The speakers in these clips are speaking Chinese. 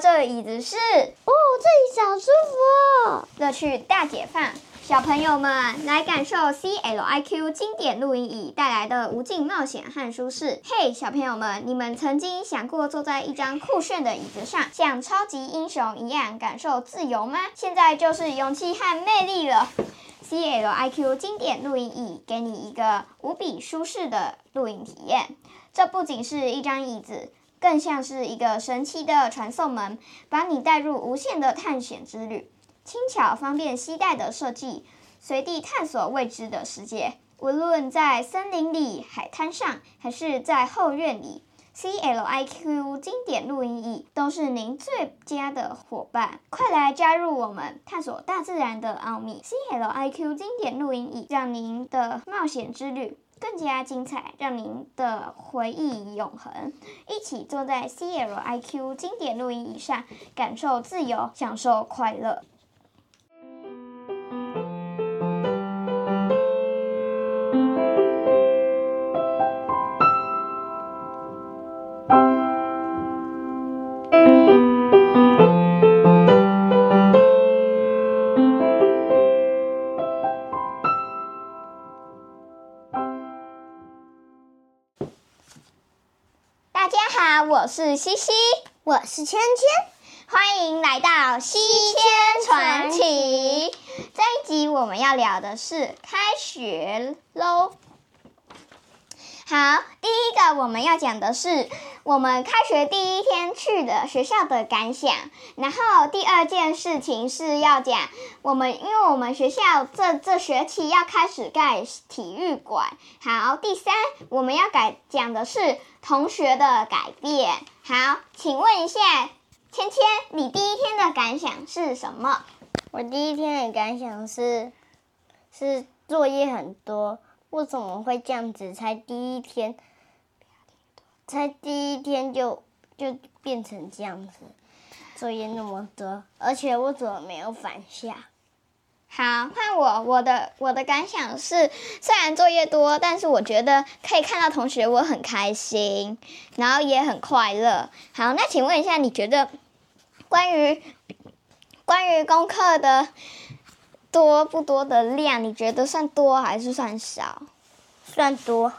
这椅子是哦，这里好舒服哦，乐趣大解放。小朋友们来感受 CLIQ 经典露营椅带来的无尽冒险和舒适。嘿，小朋友们，你们曾经想过坐在一张酷炫的椅子上，像超级英雄一样感受自由吗？现在就是勇气和魅力了。CLIQ 经典露营椅给你一个无比舒适的露营体验。这不仅是一张椅子，更像是一个神奇的传送门，把你带入无限的探险之旅。轻巧方便携带的设计，随地探索未知的世界。无论在森林里、海滩上，还是在后院里，CLIQ 经典录音椅都是您最佳的伙伴。快来加入我们，探索大自然的奥秘。CLIQ 经典录音椅让您的冒险之旅更加精彩，让您的回忆永恒。一起坐在 CLIQ 经典录音椅上，感受自由，享受快乐。是西西，我是芊芊，欢迎来到西迁传奇。这一集我们要聊的是开学喽。好，第一个我们要讲的是我们开学第一天去的学校的感想。然后第二件事情是要讲我们，因为我们学校这这学期要开始盖体育馆。好，第三我们要改讲的是同学的改变。好，请问一下芊芊，你第一天的感想是什么？我第一天的感想是，是作业很多。为什么会这样子？才第一天，才第一天就就变成这样子，作业那么多，而且我怎么没有返校？好，换我，我的我的感想是，虽然作业多，但是我觉得可以看到同学，我很开心，然后也很快乐。好，那请问一下，你觉得关于关于功课的？多不多的量，你觉得算多还是算少？算多。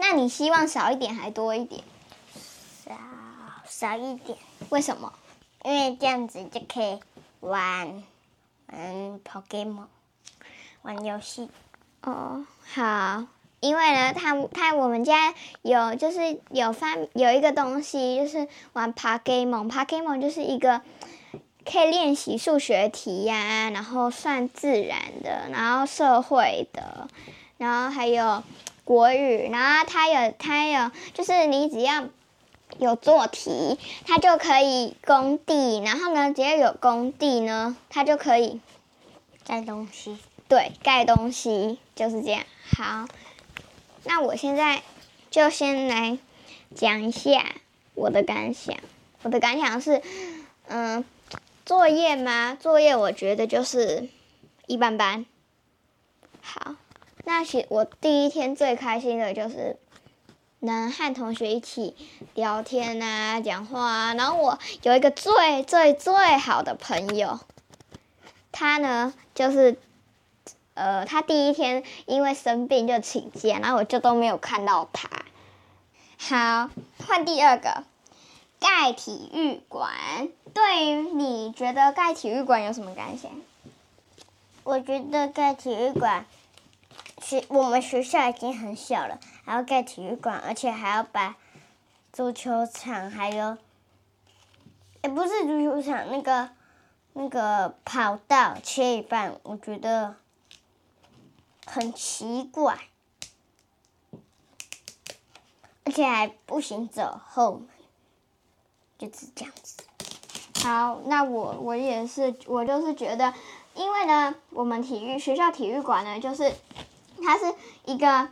那你希望少一点还多一点？少少一点。为什么？因为这样子就可以玩，嗯，Pokemon，玩游戏。哦，好。因为呢，他他我们家有就是有发有一个东西，就是玩 Pokemon，Pokemon 就是一个。可以练习数学题呀、啊，然后算自然的，然后社会的，然后还有国语，然后它有它有，就是你只要有做题，它就可以工地，然后呢，只要有工地呢，它就可以盖东西。对，盖东西就是这样。好，那我现在就先来讲一下我的感想。我的感想是，嗯。作业吗？作业我觉得就是一般般。好，那其我第一天最开心的就是能和同学一起聊天啊、讲话啊。然后我有一个最最最好的朋友，他呢就是呃，他第一天因为生病就请假，然后我就都没有看到他。好，换第二个。盖体育馆，对于你觉得盖体育馆有什么感想？我觉得盖体育馆，学我们学校已经很小了，还要盖体育馆，而且还要把足球场还有，也不是足球场，那个那个跑道切一半，我觉得很奇怪，而且还不行走后门。就是这样子。好，那我我也是，我就是觉得，因为呢，我们体育学校体育馆呢，就是它是一个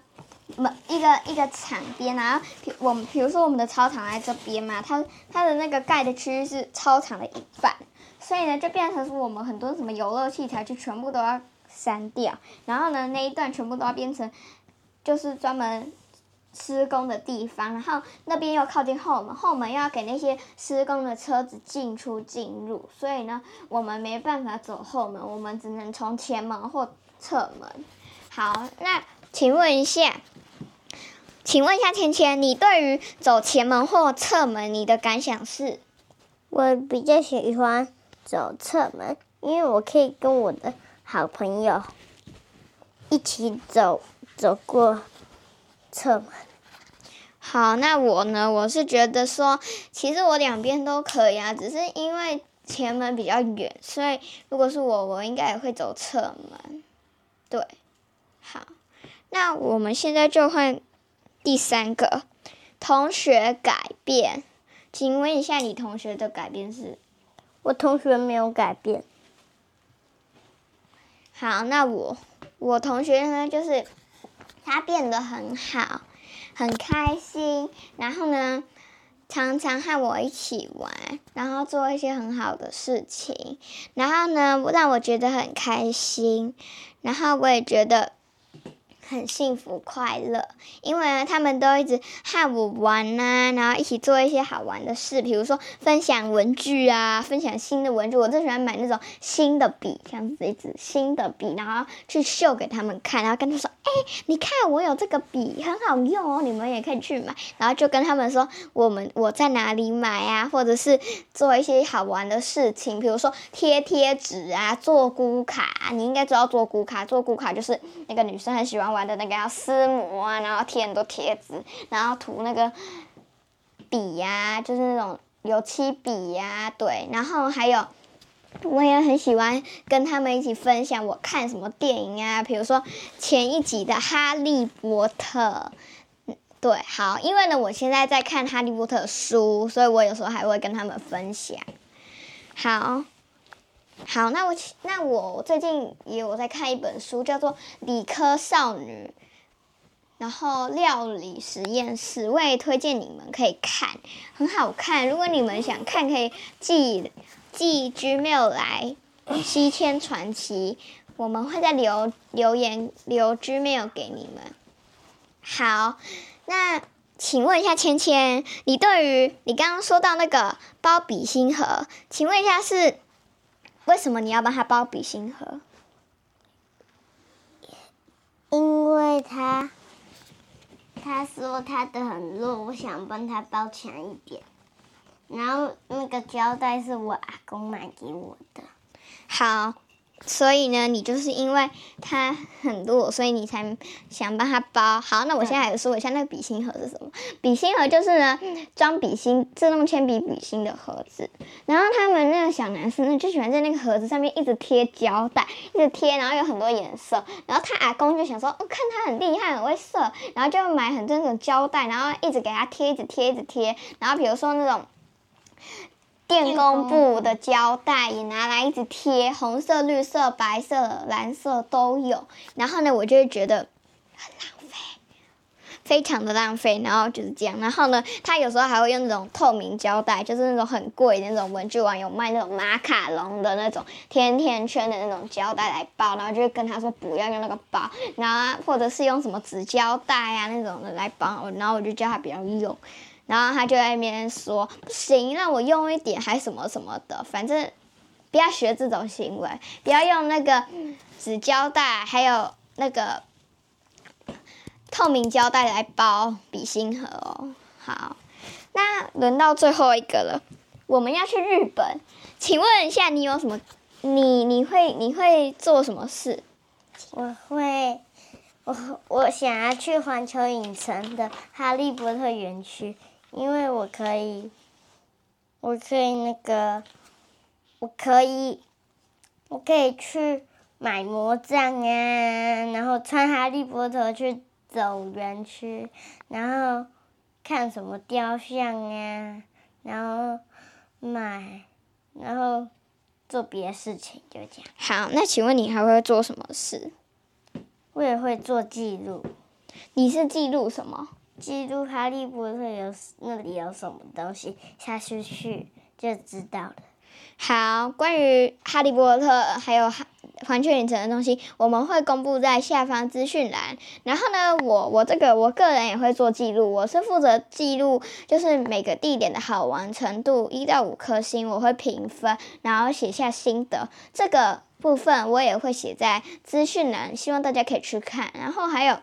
门一个一个场边，然后我们比如说我们的操场在这边嘛，它它的那个盖的区域是操场的一半，所以呢，就变成说我们很多什么游乐器材就全部都要删掉，然后呢，那一段全部都要变成就是专门施工的地方，然后那边又靠近后门，后门又要给那些施工的车子进出进入，所以呢，我们没办法走后门，我们只能从前门或侧门。好，那请问一下，请问一下芊芊，你对于走前门或侧门，你的感想是？我比较喜欢走侧门，因为我可以跟我的好朋友一起走，走过侧门。好，那我呢？我是觉得说，其实我两边都可以啊，只是因为前门比较远，所以如果是我，我应该也会走侧门。对，好，那我们现在就换第三个同学改变，请问一下，你同学的改变是？我同学没有改变。好，那我我同学呢，就是他变得很好。很开心，然后呢，常常和我一起玩，然后做一些很好的事情，然后呢，让我觉得很开心，然后我也觉得。很幸福快乐，因为呢，他们都一直和我玩呐、然后一起做一些好玩的事，比如说分享文具啊，分享新的文具。我最喜欢买那种新的笔，这样子一支新的笔，然后去秀给他们看，然后跟他说：“哎，你看我有这个笔，很好用哦，你们也可以去买。”然后就跟他们说我们我在哪里买啊，或者是做一些好玩的事情，比如说贴贴纸啊，做咕卡。你应该知道做咕卡，做咕卡就是那个女生很喜欢玩的那个要撕膜啊，然后贴很多贴纸，然后涂那个笔呀、就是那种油漆笔呀、对。然后还有，我也很喜欢跟他们一起分享我看什么电影啊，比如说前一集的《哈利波特》，对，好，因为呢，我现在在看《哈利波特》书，所以我有时候还会跟他们分享。好。好，那我那我最近也有在看一本书，叫做《理科少女》，然后料理实验室，我也推荐你们可以看，很好看。如果你们想看，可以寄寄 Gmail 来西天传奇，我们会再留留言留 Gmail 给你们。好，那请问一下芊芊，你对于你刚刚说到那个包笔芯盒，请问一下是？为什么你要帮他包笔芯盒？因为他他说他的很弱，我想帮他包强一点。然后那个胶带是我阿公买给我的。好。所以呢，你就是因为它很弱，所以你才想帮它包。好，那我现在来说一下那个笔芯盒是什么。笔芯盒就是呢，装笔芯、自动铅笔笔芯的盒子。然后他们那个小男生呢，就喜欢在那个盒子上面一直贴胶带，一直贴，然后有很多颜色。然后他阿公就想说，哦，看他很厉害，很会色，然后就买很多那种胶带，然后一直给他贴，一直贴，一直贴。然后比如说那种。电工部的胶带也拿来一直贴，红色、绿色、白色、蓝色都有。然后呢，我就会觉得很浪费，非常的浪费。然后就是这样。然后呢，他有时候还会用那种透明胶带，就是那种很贵的那种文具网有卖那种马卡龙的那种甜甜圈的那种胶带来包。然后就会跟他说不要用那个包，然后或者是用什么纸胶带啊那种的来包。然后我就叫他不要用。然后他就在那边说：“不行，让我用一点，还什么什么的，反正不要学这种行为，不要用那个纸胶带，还有那个透明胶带来包笔芯盒哦。”好，那轮到最后一个了，我们要去日本，请问一下，你有什么？你你会你会做什么事？我会，我我想要去环球影城的哈利波特园区。因为我可以，我可以那个，我可以，我可以去买魔杖啊，然后穿哈利波特去走园区，然后看什么雕像啊，然后买，然后做别的事情，就这样。好，那请问你还会做什么事？我也会做记录。你是记录什么？记录哈利波特有那里有什么东西，下次去就知道了。好，关于哈利波特还有环球影城的东西，我们会公布在下方资讯栏。然后呢，我我这个我个人也会做记录，我是负责记录，就是每个地点的好玩程度，一到五颗星，我会评分，然后写下心得。这个部分我也会写在资讯栏，希望大家可以去看。然后还有。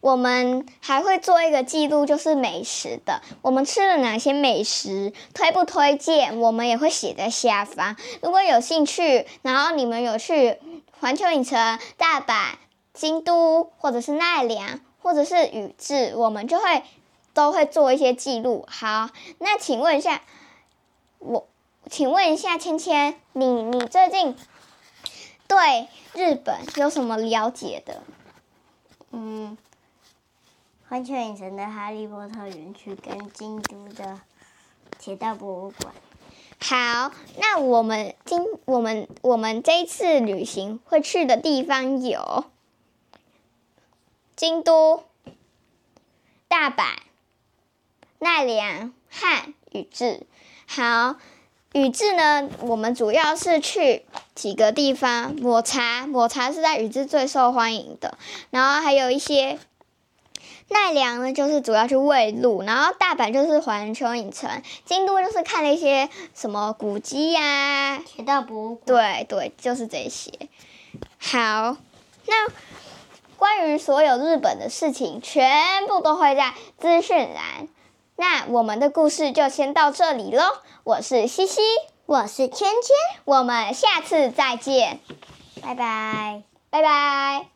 我们还会做一个记录，就是美食的。我们吃了哪些美食，推不推荐，我们也会写在下方。如果有兴趣，然后你们有去环球影城、大阪、京都，或者是奈良，或者是宇治，我们就会都会做一些记录。好，那请问一下，我请问一下芊芊，你你最近对日本有什么了解的？嗯，环球影城的哈利波特园区跟京都的铁道博物馆。好，那我们今我们我们这一次旅行会去的地方有京都、大阪、奈良汉宇治。好。宇治呢，我们主要是去几个地方，抹茶，抹茶是在宇治最受欢迎的。然后还有一些奈良呢，就是主要去喂鹿。然后大阪就是环球影城，京都就是看了一些什么古迹呀、啊，铁道博物馆。对对，就是这些。好，那关于所有日本的事情，全部都会在资讯栏。那我们的故事就先到这里喽。我是西西，我是芊芊，我们下次再见，拜拜，拜拜。